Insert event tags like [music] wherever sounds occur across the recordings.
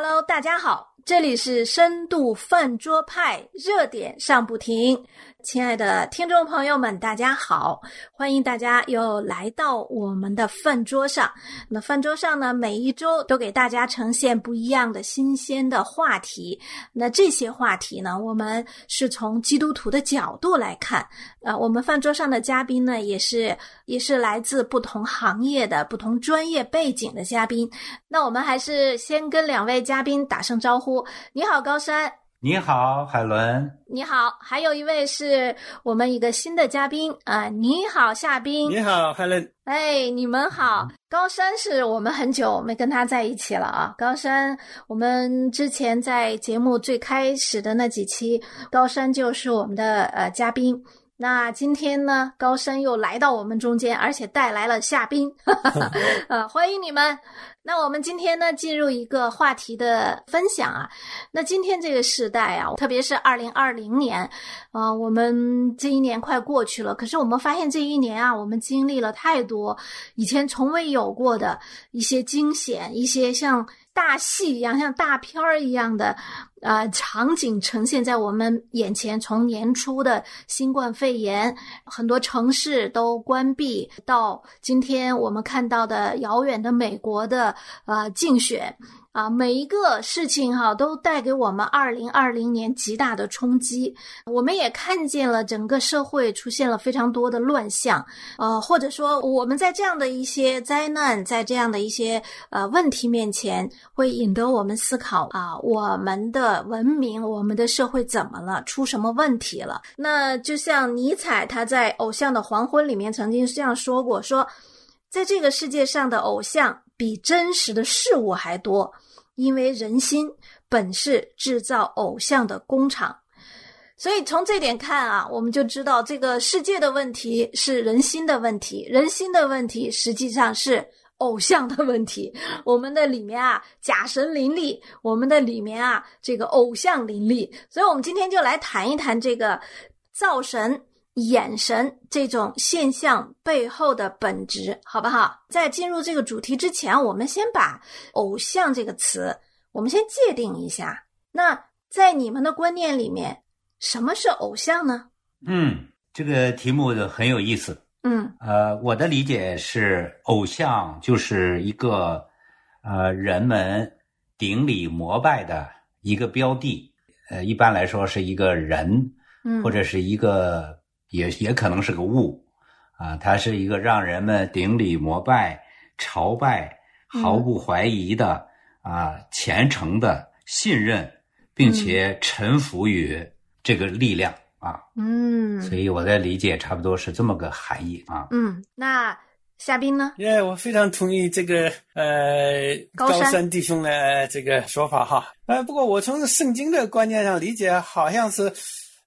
Hello，大家好，这里是深度饭桌派，热点上不停。亲爱的听众朋友们，大家好，欢迎大家又来到我们的饭桌上。那饭桌上呢，每一周都给大家呈现不一样的新鲜的话题。那这些话题呢，我们是从基督徒的角度来看。呃，我们饭桌上的嘉宾呢，也是也是来自不同行业的、不同专业背景的嘉宾。那我们还是先跟两位嘉宾打声招呼。你好，高山。你好，海伦。你好，还有一位是我们一个新的嘉宾啊！你好，夏冰。你好，海伦。哎，你们好。高山是我们很久没跟他在一起了啊！高山，我们之前在节目最开始的那几期，高山就是我们的呃嘉宾。那今天呢，高山又来到我们中间，而且带来了夏冰，[laughs] 呃，欢迎你们。那我们今天呢，进入一个话题的分享啊。那今天这个时代啊，特别是二零二零年，啊，我们这一年快过去了，可是我们发现这一年啊，我们经历了太多以前从未有过的一些惊险，一些像。大戏一样，像大片儿一样的，呃，场景呈现在我们眼前。从年初的新冠肺炎，很多城市都关闭，到今天我们看到的遥远的美国的呃竞选。啊，每一个事情哈，都带给我们二零二零年极大的冲击。我们也看见了整个社会出现了非常多的乱象，呃，或者说我们在这样的一些灾难，在这样的一些呃问题面前，会引得我们思考啊，我们的文明，我们的社会怎么了？出什么问题了？那就像尼采他在《偶像的黄昏》里面曾经这样说过：说，在这个世界上的偶像比真实的事物还多。因为人心本是制造偶像的工厂，所以从这点看啊，我们就知道这个世界的问题是人心的问题，人心的问题实际上是偶像的问题。我们的里面啊，假神林立；我们的里面啊，这个偶像林立。所以，我们今天就来谈一谈这个造神、眼神这种现象背后的本质，好不好？在进入这个主题之前，我们先把“偶像”这个词，我们先界定一下。那在你们的观念里面，什么是偶像呢？嗯，这个题目很有意思。嗯，呃，我的理解是，偶像就是一个呃人们顶礼膜拜的一个标的。呃，一般来说是一个人，嗯，或者是一个也也可能是个物。啊，它是一个让人们顶礼膜拜、朝拜、毫不怀疑的啊虔诚的信任，并且臣服于这个力量啊。嗯，所以我的理解差不多是这么个含义啊。嗯，那夏冰呢？耶，我非常同意这个呃高山弟兄的这个说法哈。呃，不过我从圣经的观念上理解，好像是。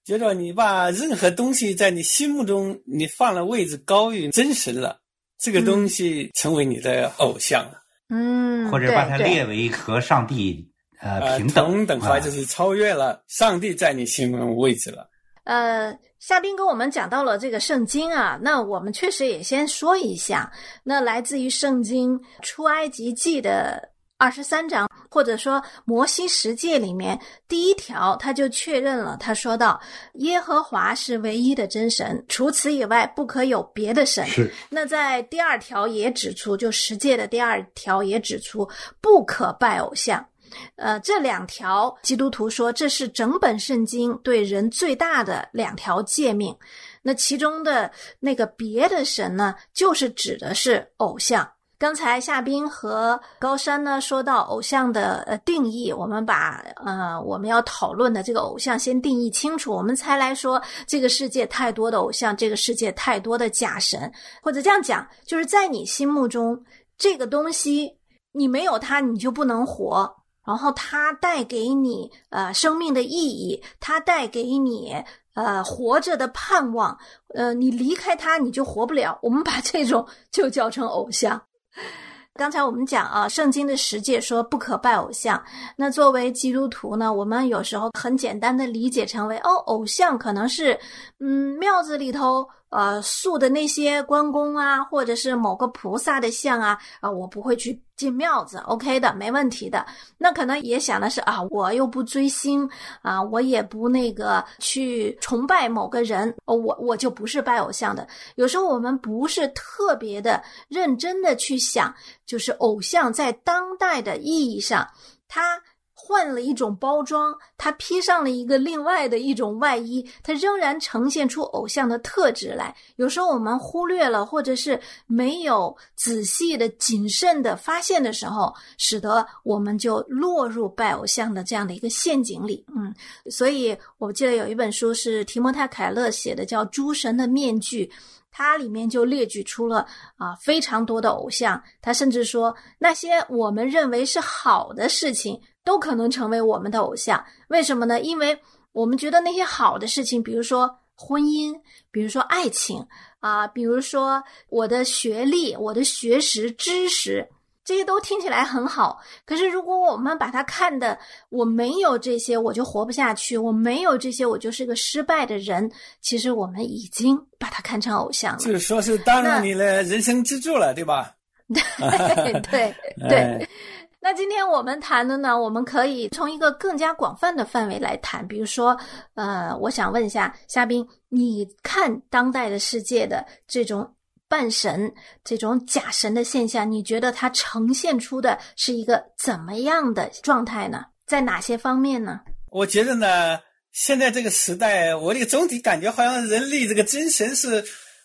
觉得你把任何东西在你心目中你放了位置高于真实了，这个东西成为你的偶像了。嗯，或者把它列为和上帝呃平等等话，就是超越了上帝在你心目中位置了。呃，夏冰跟我们讲到了这个圣经啊，那我们确实也先说一下，那来自于圣经出埃及记的。二十三章，或者说摩西十诫里面第一条，他就确认了。他说到：“耶和华是唯一的真神，除此以外不可有别的神。”是。那在第二条也指出，就十诫的第二条也指出不可拜偶像。呃，这两条基督徒说这是整本圣经对人最大的两条诫命。那其中的那个别的神呢，就是指的是偶像。刚才夏冰和高山呢说到偶像的呃定义，我们把呃我们要讨论的这个偶像先定义清楚，我们才来说这个世界太多的偶像，这个世界太多的假神，或者这样讲，就是在你心目中这个东西，你没有它你就不能活，然后它带给你呃生命的意义，它带给你呃活着的盼望，呃你离开它你就活不了，我们把这种就叫成偶像。刚才我们讲啊，圣经的十诫说不可拜偶像。那作为基督徒呢，我们有时候很简单的理解成为哦，偶像可能是嗯庙子里头呃塑的那些关公啊，或者是某个菩萨的像啊，啊，我不会去进庙子，OK 的，没问题的。那可能也想的是啊，我又不追星啊，我也不那个去崇拜某个人，我我就不是拜偶像的。有时候我们不是特别的认真的去想，就是偶像在当代的意义上，它。换了一种包装，他披上了一个另外的一种外衣，他仍然呈现出偶像的特质来。有时候我们忽略了，或者是没有仔细的、谨慎的发现的时候，使得我们就落入拜偶像的这样的一个陷阱里。嗯，所以我记得有一本书是提摩太·凯勒写的，叫《诸神的面具》，它里面就列举出了啊非常多的偶像。他甚至说，那些我们认为是好的事情。都可能成为我们的偶像，为什么呢？因为我们觉得那些好的事情，比如说婚姻，比如说爱情啊，比如说我的学历、我的学识、知识，这些都听起来很好。可是如果我们把它看的，我没有这些我就活不下去，我没有这些我就是个失败的人。其实我们已经把它看成偶像了，就是说是当了你的人生支柱了，对吧？对 [laughs] 对对。那今天我们谈的呢，我们可以从一个更加广泛的范围来谈，比如说，呃，我想问一下夏冰，你看当代的世界的这种半神、这种假神的现象，你觉得它呈现出的是一个怎么样的状态呢？在哪些方面呢？我觉得呢，现在这个时代，我这个总体感觉好像人类这个真神是。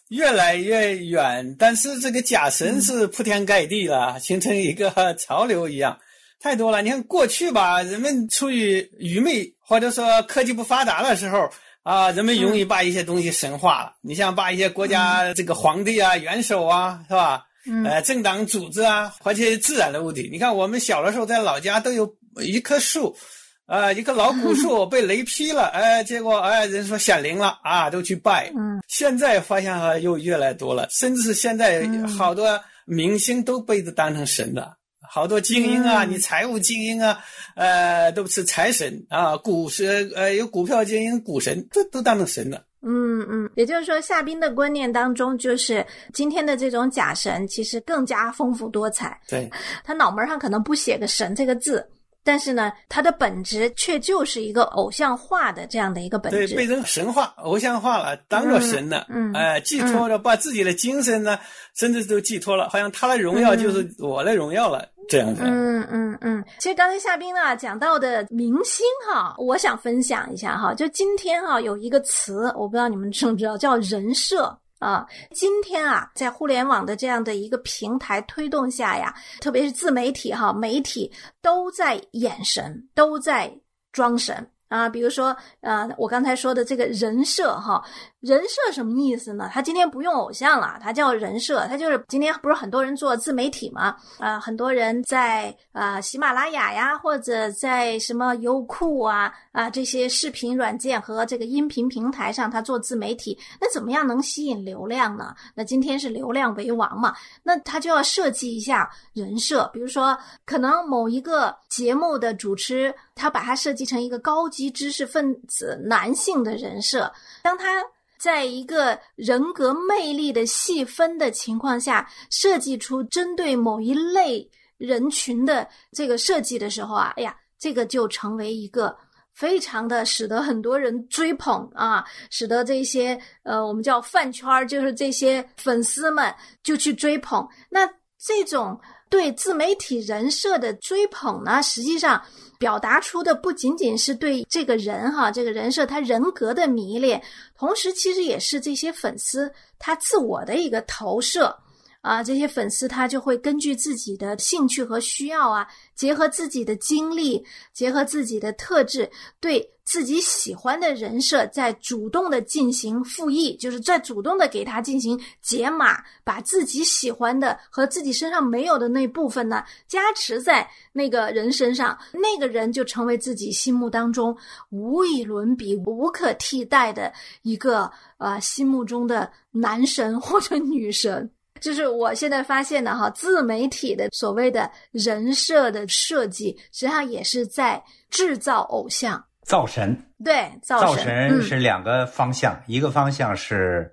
越来越远，但是这个假神是铺天盖地了，形成一个潮流一样，[laughs] 太多了。你看过去吧，人们出于愚昧或者说科技不发达的时候啊，人们容易把一些东西神化了。你像把一些国家这个皇帝啊、元首啊，是吧？呃，政党组织啊，或者自然的物体。你看我们小的时候在老家都有一棵树。啊，一个老古树 [laughs] 被雷劈了，哎，结果哎，人说显灵了啊，都去拜。嗯，现在发现哈又越来越多了，甚至是现在好多明星都被当成神了，好多精英啊，你财务精英啊，呃，都是财神啊，股神呃有股票精英股神都都当成神了。嗯嗯，也就是说，夏冰的观念当中，就是今天的这种假神其实更加丰富多彩。对，他脑门上可能不写个神这个字。但是呢，它的本质却就是一个偶像化的这样的一个本质，对，被人神话、偶像化了，当做神了，嗯，哎，寄托着把自己的精神呢，甚至都寄托了，好像他的荣耀就是我的荣耀了，这样子。嗯嗯嗯。其实刚才夏冰呢讲到的明星哈，我想分享一下哈，就今天哈有一个词，我不知道你们知不知道，叫人设。啊，今天啊，在互联网的这样的一个平台推动下呀，特别是自媒体哈，媒体都在眼神，都在装神。啊，比如说，呃，我刚才说的这个人设哈，人设什么意思呢？他今天不用偶像了，他叫人设，他就是今天不是很多人做自媒体吗？啊，很多人在啊喜马拉雅呀，或者在什么优酷啊啊这些视频软件和这个音频平台上，他做自媒体，那怎么样能吸引流量呢？那今天是流量为王嘛，那他就要设计一下人设，比如说，可能某一个节目的主持，他把它设计成一个高。级知识分子男性的人设，当他在一个人格魅力的细分的情况下，设计出针对某一类人群的这个设计的时候啊，哎呀，这个就成为一个非常的使得很多人追捧啊，使得这些呃我们叫饭圈儿，就是这些粉丝们就去追捧。那这种对自媒体人设的追捧呢，实际上。表达出的不仅仅是对这个人哈，这个人设他人格的迷恋，同时其实也是这些粉丝他自我的一个投射。啊，这些粉丝他就会根据自己的兴趣和需要啊，结合自己的经历，结合自己的特质，对自己喜欢的人设，在主动的进行复议，就是在主动的给他进行解码，把自己喜欢的和自己身上没有的那部分呢，加持在那个人身上，那个人就成为自己心目当中无以伦比、无可替代的一个呃心目中的男神或者女神。就是我现在发现的哈，自媒体的所谓的人设的设计，实际上也是在制造偶像、造神。对，造神是两个方向，一个方向是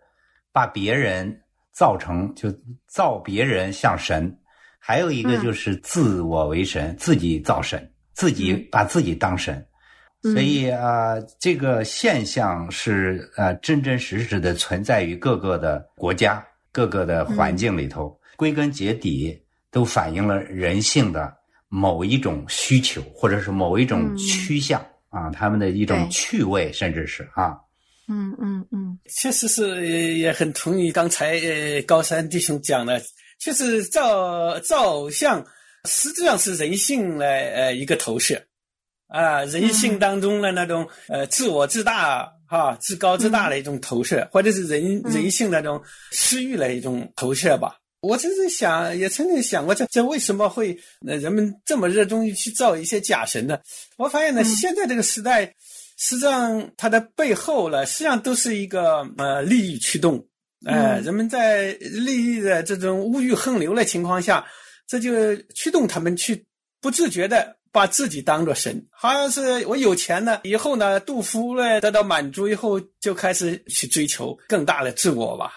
把别人造成就造别人像神，还有一个就是自我为神，自己造神，自己把自己当神。所以啊，这个现象是呃真真实实的存在于各个的国家、各个的环境里头，归根结底都反映了人性的某一种需求，或者是某一种趋向啊，他们的一种趣味，甚至是啊，嗯嗯嗯，确实是也很同意刚才呃高山弟兄讲的，确实照照相实际上是人性的呃一个投射。啊，人性当中的那种呃自我自大哈、自高至大的一种投射，或者是人人性那种私欲的一种投射吧。我真是想，也曾经想过，这这为什么会呃人们这么热衷于去造一些假神呢？我发现呢，现在这个时代，实际上它的背后呢，实际上都是一个呃利益驱动。哎，人们在利益的这种物欲横流的情况下，这就驱动他们去不自觉的。把自己当做神，好像是我有钱了以后呢，杜甫呢得到满足以后，就开始去追求更大的自我吧。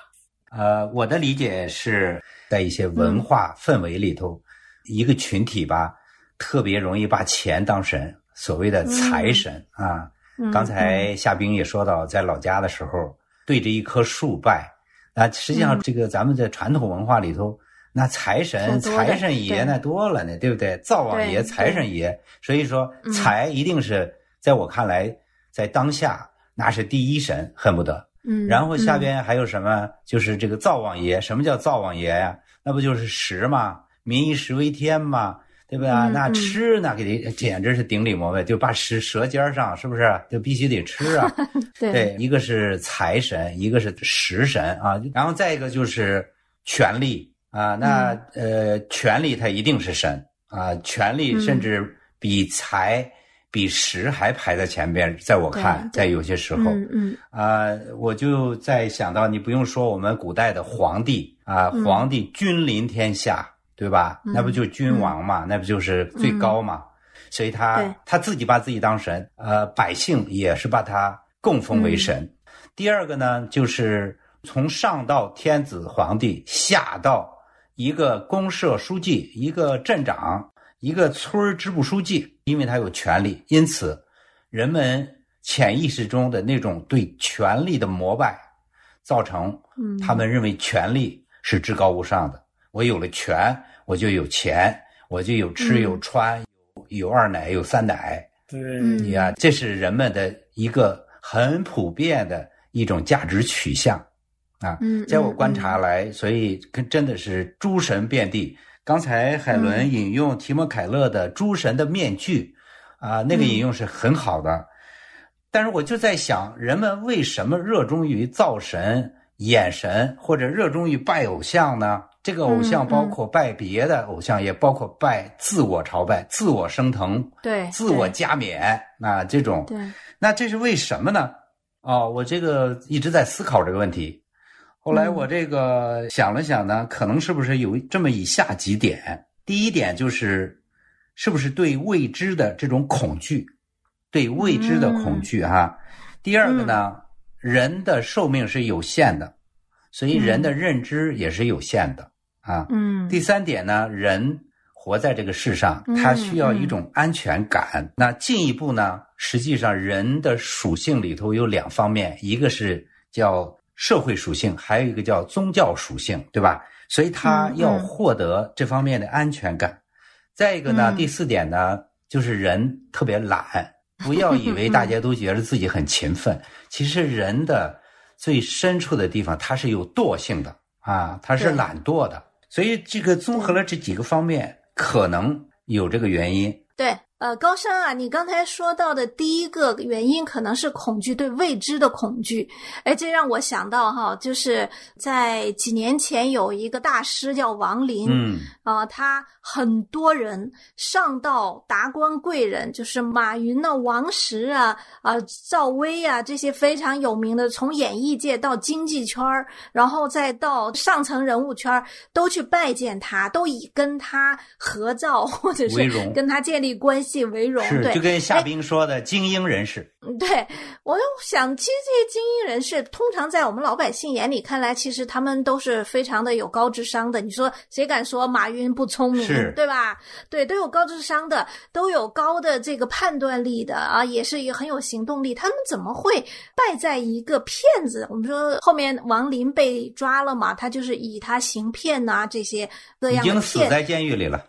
呃，我的理解是在一些文化氛围里头，一个群体吧，特别容易把钱当神，所谓的财神啊。刚才夏冰也说到，在老家的时候对着一棵树拜，啊，实际上这个咱们在传统文化里头。那财神、财神爷那多了呢，对不对？灶王爷、财神爷，所以说财一定是在我看来，在当下那是第一神，恨不得。嗯。然后下边还有什么？就是这个灶王爷。什么叫灶王爷呀？那不就是食吗？民以食为天嘛，对吧？那吃那给简直是顶礼膜拜，就把食舌尖上，是不是？就必须得吃啊。[laughs] 对。一个是财神，一个是食神啊。然后再一个就是权力。啊，那呃，权力它一定是神啊，权力甚至比财、比食还排在前边。在我看，在有些时候，嗯啊，我就在想到，你不用说我们古代的皇帝啊，皇帝君临天下，对吧？那不就君王嘛？那不就是最高嘛？所以他他自己把自己当神，呃，百姓也是把他供奉为神。第二个呢，就是从上到天子皇帝，下到一个公社书记，一个镇长，一个村支部书记，因为他有权利，因此人们潜意识中的那种对权力的膜拜，造成他们认为权力是至高无上的。我有了权，我就有钱，我就有吃有穿，有有二奶有三奶。对，你呀，这是人们的一个很普遍的一种价值取向。啊，在我观察来，所以跟真的是诸神遍地。刚才海伦引用提莫凯勒的《诸神的面具》，啊，那个引用是很好的。但是我就在想，人们为什么热衷于造神、演神，或者热衷于拜偶像呢？这个偶像包括拜别的偶像，也包括拜自我朝拜、自我升腾、对自我加冕啊，这种。对，那这是为什么呢？哦，我这个一直在思考这个问题。后来我这个想了想呢，可能是不是有这么以下几点？第一点就是，是不是对未知的这种恐惧，对未知的恐惧哈。第二个呢，人的寿命是有限的，所以人的认知也是有限的啊。嗯。第三点呢，人活在这个世上，他需要一种安全感。那进一步呢，实际上人的属性里头有两方面，一个是叫。社会属性还有一个叫宗教属性，对吧？所以他要获得这方面的安全感。再一个呢，第四点呢，就是人特别懒。不要以为大家都觉得自己很勤奋，[laughs] 其实人的最深处的地方，他是有惰性的啊，他是懒惰的。所以这个综合了这几个方面，可能有这个原因。对。呃，高山啊，你刚才说到的第一个原因可能是恐惧对未知的恐惧，哎，这让我想到哈，就是在几年前有一个大师叫王林，嗯，啊，他很多人上到达官贵人，就是马云呐、王石啊、啊赵薇啊这些非常有名的，从演艺界到经济圈儿，然后再到上层人物圈儿，都去拜见他，都以跟他合照或者是跟他建立关系。系为荣。是，对，就跟夏冰说的，精英人士。嗯，对，我想，其实这些精英人士，通常在我们老百姓眼里看来，其实他们都是非常的有高智商的。你说谁敢说马云不聪明，对吧？对，都有高智商的，都有高的这个判断力的啊，也是一个很有行动力。他们怎么会败在一个骗子？我们说后面王林被抓了嘛，他就是以他行骗呐这些各样已经死在监狱里了。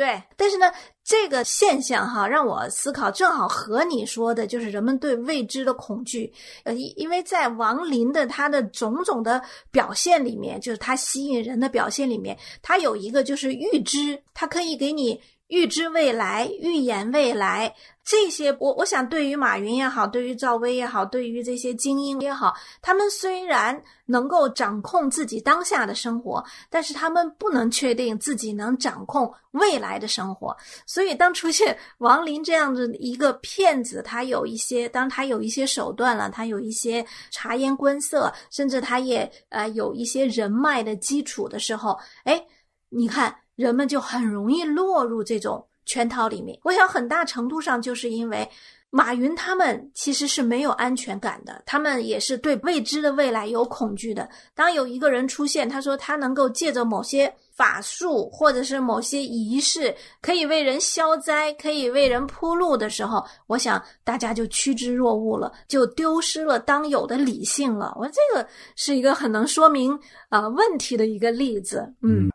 对，但是呢，这个现象哈，让我思考，正好和你说的，就是人们对未知的恐惧。呃，因为在王林的他的种种的表现里面，就是他吸引人的表现里面，他有一个就是预知，他可以给你预知未来、预言未来。这些我我想，对于马云也好，对于赵薇也好，对于这些精英也好，他们虽然能够掌控自己当下的生活，但是他们不能确定自己能掌控未来的生活。所以，当出现 [laughs] 王林这样的一个骗子，他有一些，当他有一些手段了，他有一些察言观色，甚至他也呃有一些人脉的基础的时候，哎，你看人们就很容易落入这种。圈套里面，我想很大程度上就是因为马云他们其实是没有安全感的，他们也是对未知的未来有恐惧的。当有一个人出现，他说他能够借着某些法术或者是某些仪式，可以为人消灾，可以为人铺路的时候，我想大家就趋之若鹜了，就丢失了当有的理性了。我这个是一个很能说明啊问题的一个例子。嗯，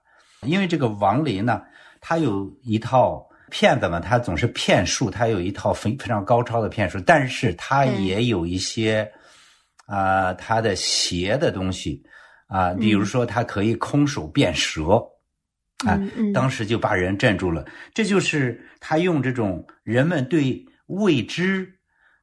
因为这个王林呢，他有一套。骗子嘛，他总是骗术，他有一套非非常高超的骗术，但是他也有一些啊，他的邪的东西啊，比如说他可以空手变蛇啊，当时就把人镇住了。这就是他用这种人们对未知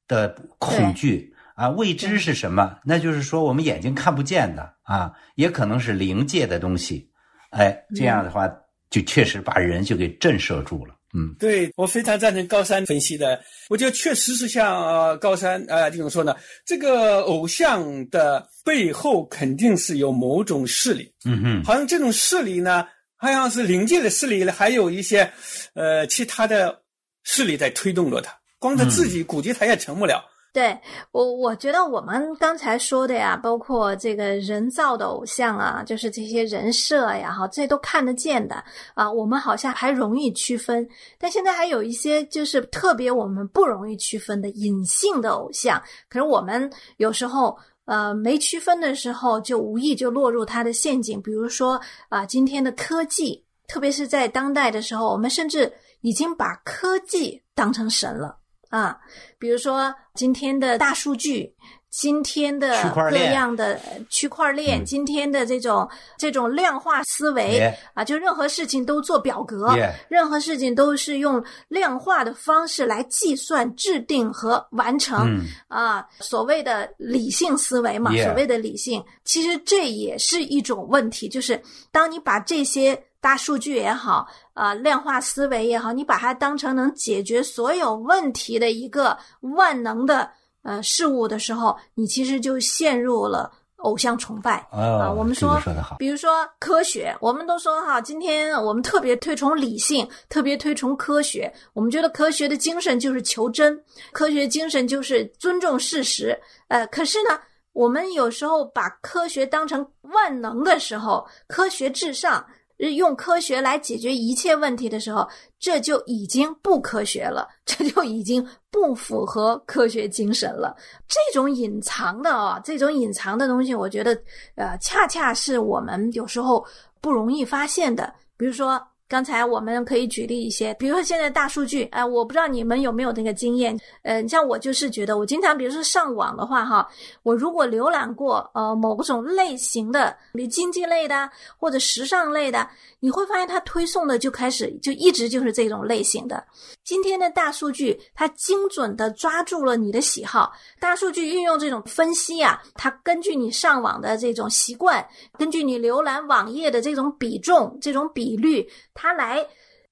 的恐惧啊，未知是什么？那就是说我们眼睛看不见的啊，也可能是灵界的东西。哎，这样的话就确实把人就给震慑住了。嗯，对我非常赞成高山分析的。我觉得确实是像呃高山呃这种说呢，这个偶像的背后肯定是有某种势力。嗯哼，好像这种势力呢，好像是灵界的势力，还有一些呃其他的势力在推动着他。光他自己估计他也成不了。对我，我觉得我们刚才说的呀，包括这个人造的偶像啊，就是这些人设呀，哈，这都看得见的啊，我们好像还容易区分。但现在还有一些就是特别我们不容易区分的隐性的偶像，可是我们有时候呃没区分的时候，就无意就落入他的陷阱。比如说啊，今天的科技，特别是在当代的时候，我们甚至已经把科技当成神了。啊，比如说今天的大数据，今天的各样的区块链，今天的这种这种量化思维啊，就任何事情都做表格，任何事情都是用量化的方式来计算、制定和完成啊。所谓的理性思维嘛，所谓的理性，其实这也是一种问题，就是当你把这些。大数据也好，啊，量化思维也好，你把它当成能解决所有问题的一个万能的呃事物的时候，你其实就陷入了偶像崇拜啊。我们说，比如说科学，我们都说哈，今天我们特别推崇理性，特别推崇科学。我们觉得科学的精神就是求真，科学精神就是尊重事实。呃，可是呢，我们有时候把科学当成万能的时候，科学至上。用科学来解决一切问题的时候，这就已经不科学了，这就已经不符合科学精神了。这种隐藏的啊，这种隐藏的东西，我觉得，呃，恰恰是我们有时候不容易发现的。比如说。刚才我们可以举例一些，比如说现在大数据，哎，我不知道你们有没有那个经验，嗯，像我就是觉得，我经常比如说上网的话，哈，我如果浏览过呃某种类型的，比如经济类的或者时尚类的，你会发现它推送的就开始就一直就是这种类型的。今天的大数据它精准的抓住了你的喜好，大数据运用这种分析啊，它根据你上网的这种习惯，根据你浏览网页的这种比重、这种比率。它来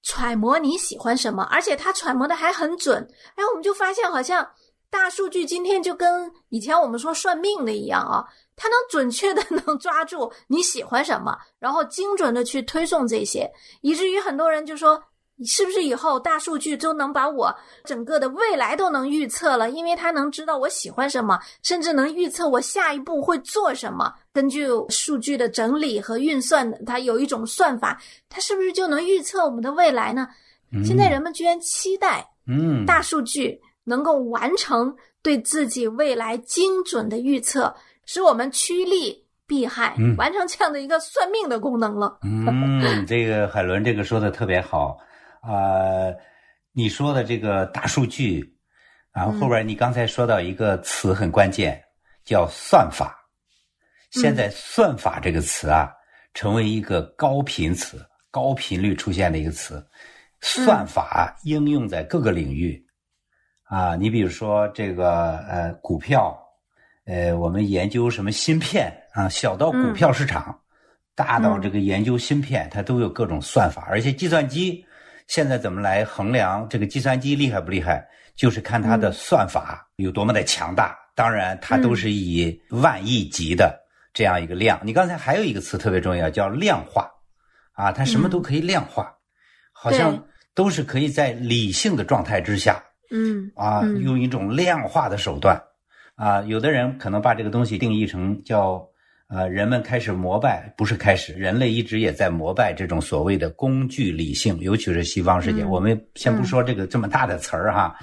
揣摩你喜欢什么，而且他揣摩的还很准。哎，我们就发现好像大数据今天就跟以前我们说算命的一样啊，它能准确的能抓住你喜欢什么，然后精准的去推送这些，以至于很多人就说是不是以后大数据都能把我整个的未来都能预测了？因为它能知道我喜欢什么，甚至能预测我下一步会做什么。根据数据的整理和运算，它有一种算法，它是不是就能预测我们的未来呢？现在人们居然期待，嗯，大数据能够完成对自己未来精准的预测，使我们趋利避害，完成这样的一个算命的功能了。[laughs] 嗯，这个海伦这个说的特别好啊！你说的这个大数据，然后后边你刚才说到一个词很关键，叫算法。现在“算法”这个词啊，成为一个高频词，高频率出现的一个词。算法应用在各个领域，啊，你比如说这个呃股票，呃，我们研究什么芯片啊，小到股票市场，大到这个研究芯片，它都有各种算法。而且计算机现在怎么来衡量这个计算机厉害不厉害，就是看它的算法有多么的强大。当然，它都是以万亿级的这样一个量。你刚才还有一个词特别重要，叫量化，啊，它什么都可以量化，好像。都是可以在理性的状态之下，嗯啊，用一种量化的手段，啊，有的人可能把这个东西定义成叫，呃，人们开始膜拜，不是开始，人类一直也在膜拜这种所谓的工具理性，尤其是西方世界。我们先不说这个这么大的词儿哈，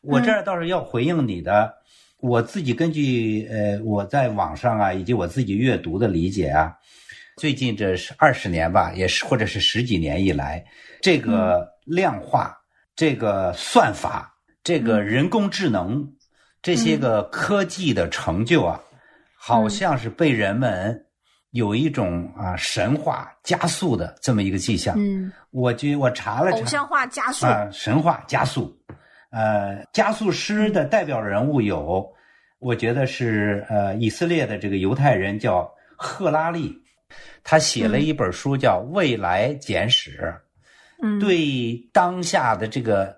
我这儿倒是要回应你的，我自己根据呃我在网上啊，以及我自己阅读的理解啊，最近这是二十年吧，也是或者是十几年以来，这个。量化这个算法，这个人工智能，这些个科技的成就啊，好像是被人们有一种啊神话加速的这么一个迹象。嗯，我觉我查了查，偶像化加速。啊，神话加速。呃，加速师的代表人物有，我觉得是呃以色列的这个犹太人叫赫拉利，他写了一本书叫《未来简史》。对当下的这个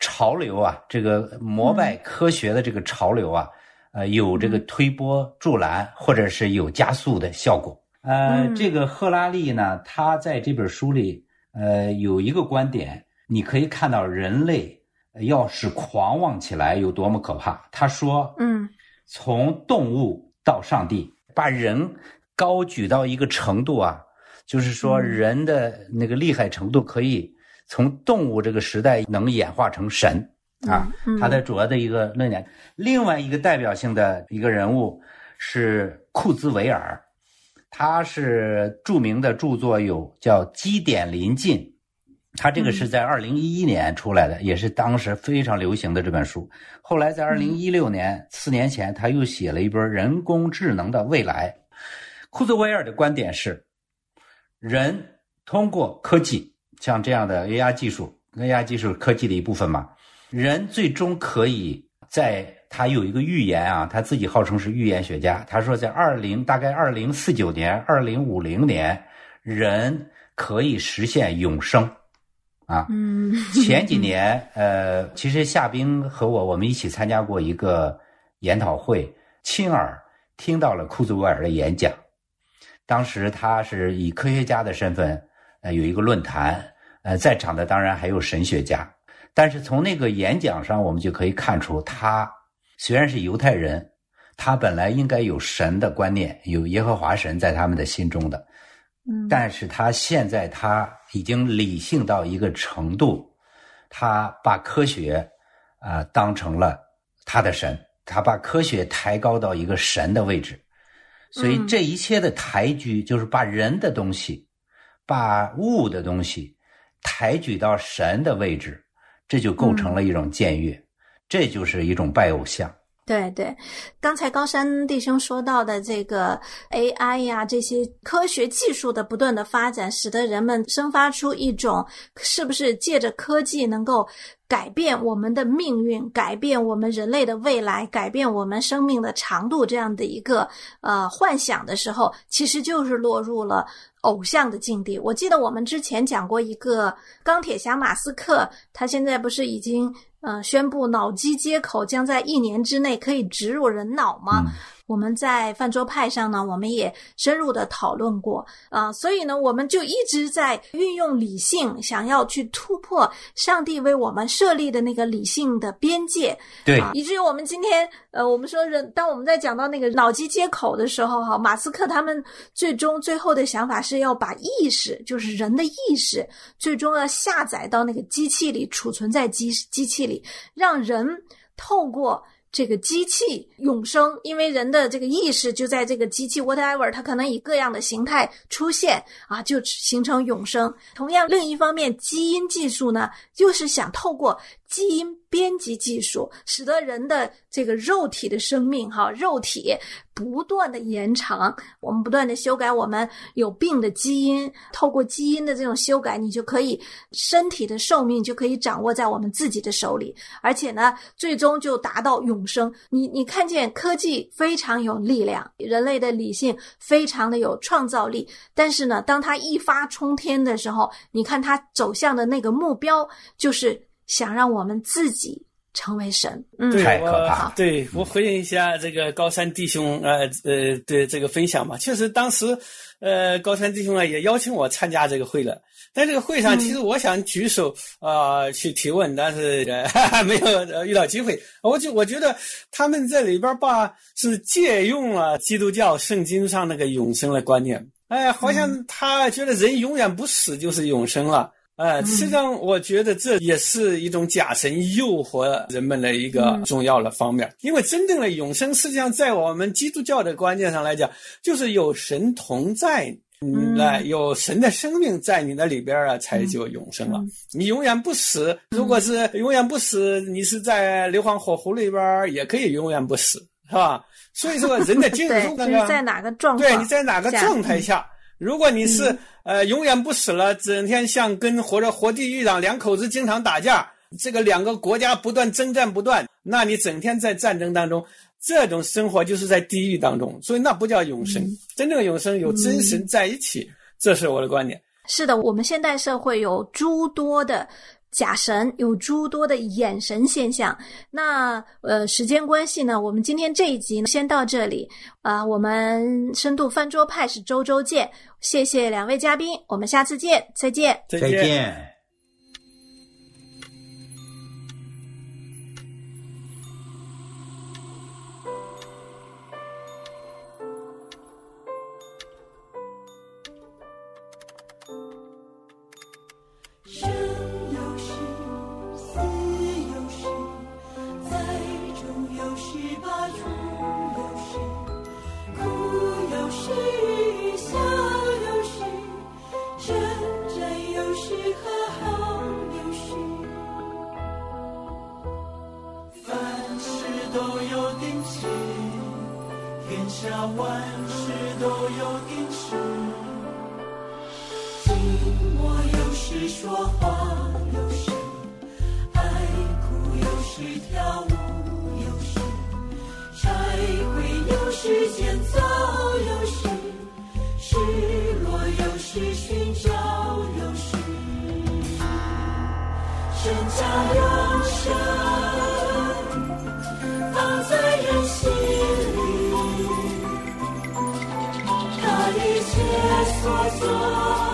潮流啊，这个膜拜科学的这个潮流啊，呃，有这个推波助澜，或者是有加速的效果。呃，这个赫拉利呢，他在这本书里，呃，有一个观点，你可以看到人类要是狂妄起来有多么可怕。他说，嗯，从动物到上帝，把人高举到一个程度啊。就是说，人的那个厉害程度可以从动物这个时代能演化成神啊。他的主要的一个论点，另外一个代表性的一个人物是库兹韦尔，他是著名的著作有叫《基点临近》，他这个是在二零一一年出来的，也是当时非常流行的这本书。后来在二零一六年，四年前他又写了一本《人工智能的未来》。库兹韦尔的观点是。人通过科技，像这样的 AI 技术，AI 技术科技的一部分嘛，人最终可以在他有一个预言啊，他自己号称是预言学家，他说在二零大概二零四九年、二零五零年，人可以实现永生，啊，嗯，[laughs] 前几年呃，其实夏冰和我我们一起参加过一个研讨会，亲耳听到了库兹韦尔的演讲。当时他是以科学家的身份，呃，有一个论坛，呃，在场的当然还有神学家。但是从那个演讲上，我们就可以看出，他虽然是犹太人，他本来应该有神的观念，有耶和华神在他们的心中的，嗯，但是他现在他已经理性到一个程度，他把科学啊当成了他的神，他把科学抬高到一个神的位置。所以这一切的抬举，就是把人的东西、把物的东西抬举到神的位置，这就构成了一种僭越，这就是一种拜偶像。对对，刚才高山弟兄说到的这个 AI 呀，这些科学技术的不断的发展，使得人们生发出一种是不是借着科技能够改变我们的命运，改变我们人类的未来，改变我们生命的长度这样的一个呃幻想的时候，其实就是落入了偶像的境地。我记得我们之前讲过一个钢铁侠马斯克，他现在不是已经。嗯，宣布脑机接口将在一年之内可以植入人脑吗？我们在饭桌派上呢，我们也深入的讨论过啊，所以呢，我们就一直在运用理性，想要去突破上帝为我们设立的那个理性的边界，对，以至于我们今天，呃，我们说人，当我们在讲到那个脑机接口的时候，哈，马斯克他们最终最后的想法是要把意识，就是人的意识，最终要下载到那个机器里，储存在机机器里，让人透过。这个机器永生，因为人的这个意识就在这个机器 whatever，它可能以各样的形态出现啊，就形成永生。同样，另一方面，基因技术呢，就是想透过基因。编辑技术使得人的这个肉体的生命，哈，肉体不断的延长。我们不断的修改我们有病的基因，透过基因的这种修改，你就可以身体的寿命就可以掌握在我们自己的手里，而且呢，最终就达到永生。你你看见科技非常有力量，人类的理性非常的有创造力，但是呢，当它一发冲天的时候，你看它走向的那个目标就是。想让我们自己成为神，嗯，太可怕。对我回应一下这个高山弟兄，呃呃的这个分享嘛，确实当时，呃高山弟兄啊也邀请我参加这个会了，在这个会上，其实我想举手啊去提问，但是 [laughs] 没有遇到机会。我就我觉得他们这里边吧是借用了基督教圣经上那个永生的观念，哎，好像他觉得人永远不死就是永生了。呃，实际上我觉得这也是一种假神诱惑人们的一个重要的方面，因为真正的永生，实际上在我们基督教的观念上来讲，就是有神同在，嗯来有神的生命在你的里边啊，才就永生了。你永远不死，如果是永远不死，你是在硫磺火湖里边也可以永远不死，是吧？所以说，人的 [laughs] 精神在哪个状态对，你在哪个状态下？如果你是呃永远不死了，整天像跟活着活地狱长两口子经常打架，这个两个国家不断征战不断，那你整天在战争当中，这种生活就是在地狱当中，所以那不叫永生。真正永生有真神在一起，这是我的观点。是的，我们现代社会有诸多的。假神有诸多的眼神现象，那呃时间关系呢，我们今天这一集先到这里啊。我们深度翻桌派是周周见，谢谢两位嘉宾，我们下次见，再见，再见。都有定情，天下万事都有定情，寂寞有时说话，有时爱哭，有时跳舞，有时柴会有时间走，有时失落，有时寻找，有时真假，有时。source